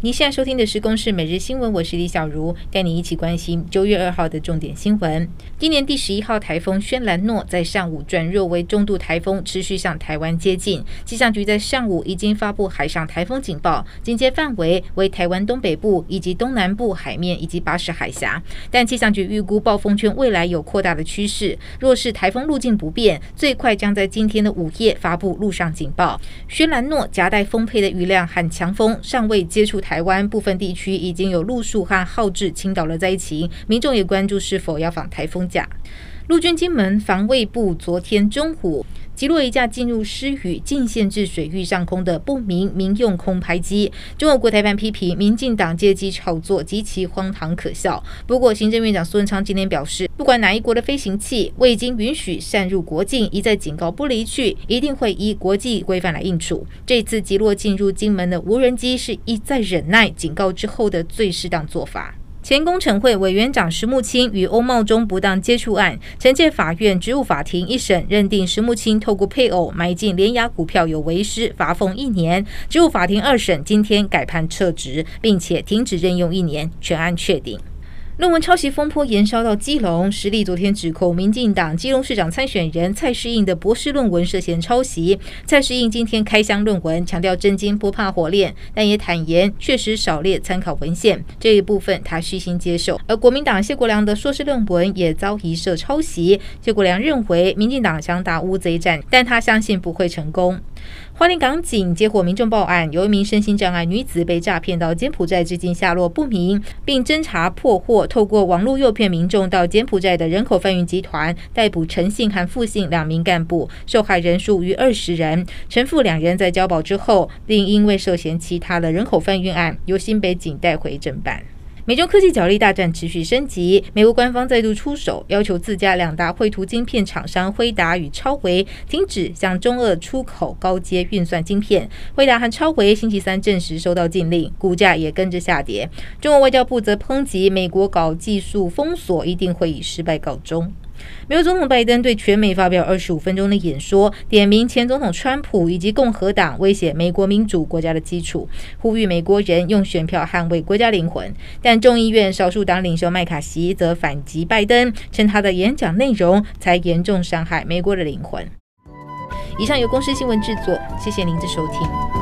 你现在收听的是《公视每日新闻》，我是李小茹，带你一起关心九月二号的重点新闻。今年第十一号台风轩岚诺在上午转弱为中度台风，持续向台湾接近。气象局在上午已经发布海上台风警报，警戒范围为台湾东北部以及东南部海面以及巴士海峡。但气象局预估暴风圈未来有扩大的趋势，若是台风路径不变，最快将在今天的午夜发布陆上警报。轩岚诺夹带丰沛的雨量和强风，尚未接触。台湾部分地区已经有路树和号志倾倒了灾情，民众也关注是否要放台风假。陆军金门防卫部昨天中午击落一架进入狮屿禁限制水域上空的不明民用空拍机。中国国台办批评民进党借机炒作极其荒唐可笑。不过，行政院长苏文昌今天表示，不管哪一国的飞行器未经允许擅入国境，一再警告不离去，一定会依国际规范来应处。这次击落进入金门的无人机，是一再忍耐警告之后的最适当做法。前工程会委员长石木清与欧茂忠不当接触案，惩戒法院职务法庭一审认定石木清透过配偶买进联亚股票有违失，罚俸一年。职务法庭二审今天改判撤职，并且停止任用一年，全案确定。论文抄袭风波延烧到基隆，实力昨天指控民进党基隆市长参选人蔡世应的博士论文涉嫌抄袭。蔡世应今天开箱论文，强调真金不怕火炼，但也坦言确实少列参考文献，这一部分他虚心接受。而国民党谢国良的硕士论文也遭疑涉抄袭，谢国良认为民进党想打乌贼战，但他相信不会成功。花莲港警接获民众报案，有一名身心障碍女子被诈骗到柬埔寨，至今下落不明，并侦查破获，透过网络诱骗民众到柬埔寨的人口贩运集团，逮捕陈姓和付姓两名干部，受害人数逾二十人。陈付两人在交保之后，另因为涉嫌其他的人口贩运案，由新北警带回侦办。美中科技角力大战持续升级，美国官方再度出手，要求自家两大绘图晶片厂商辉达与超微停止向中俄出口高阶运算晶片。辉达和超微星期三证实收到禁令，股价也跟着下跌。中国外交部则抨击美国搞技术封锁，一定会以失败告终。美国总统拜登对全美发表二十五分钟的演说，点名前总统川普以及共和党威胁美国民主国家的基础，呼吁美国人用选票捍卫国家灵魂。但众议院少数党领袖麦卡锡则反击拜登，称他的演讲内容才严重伤害美国的灵魂。以上由公司新闻制作，谢谢您的收听。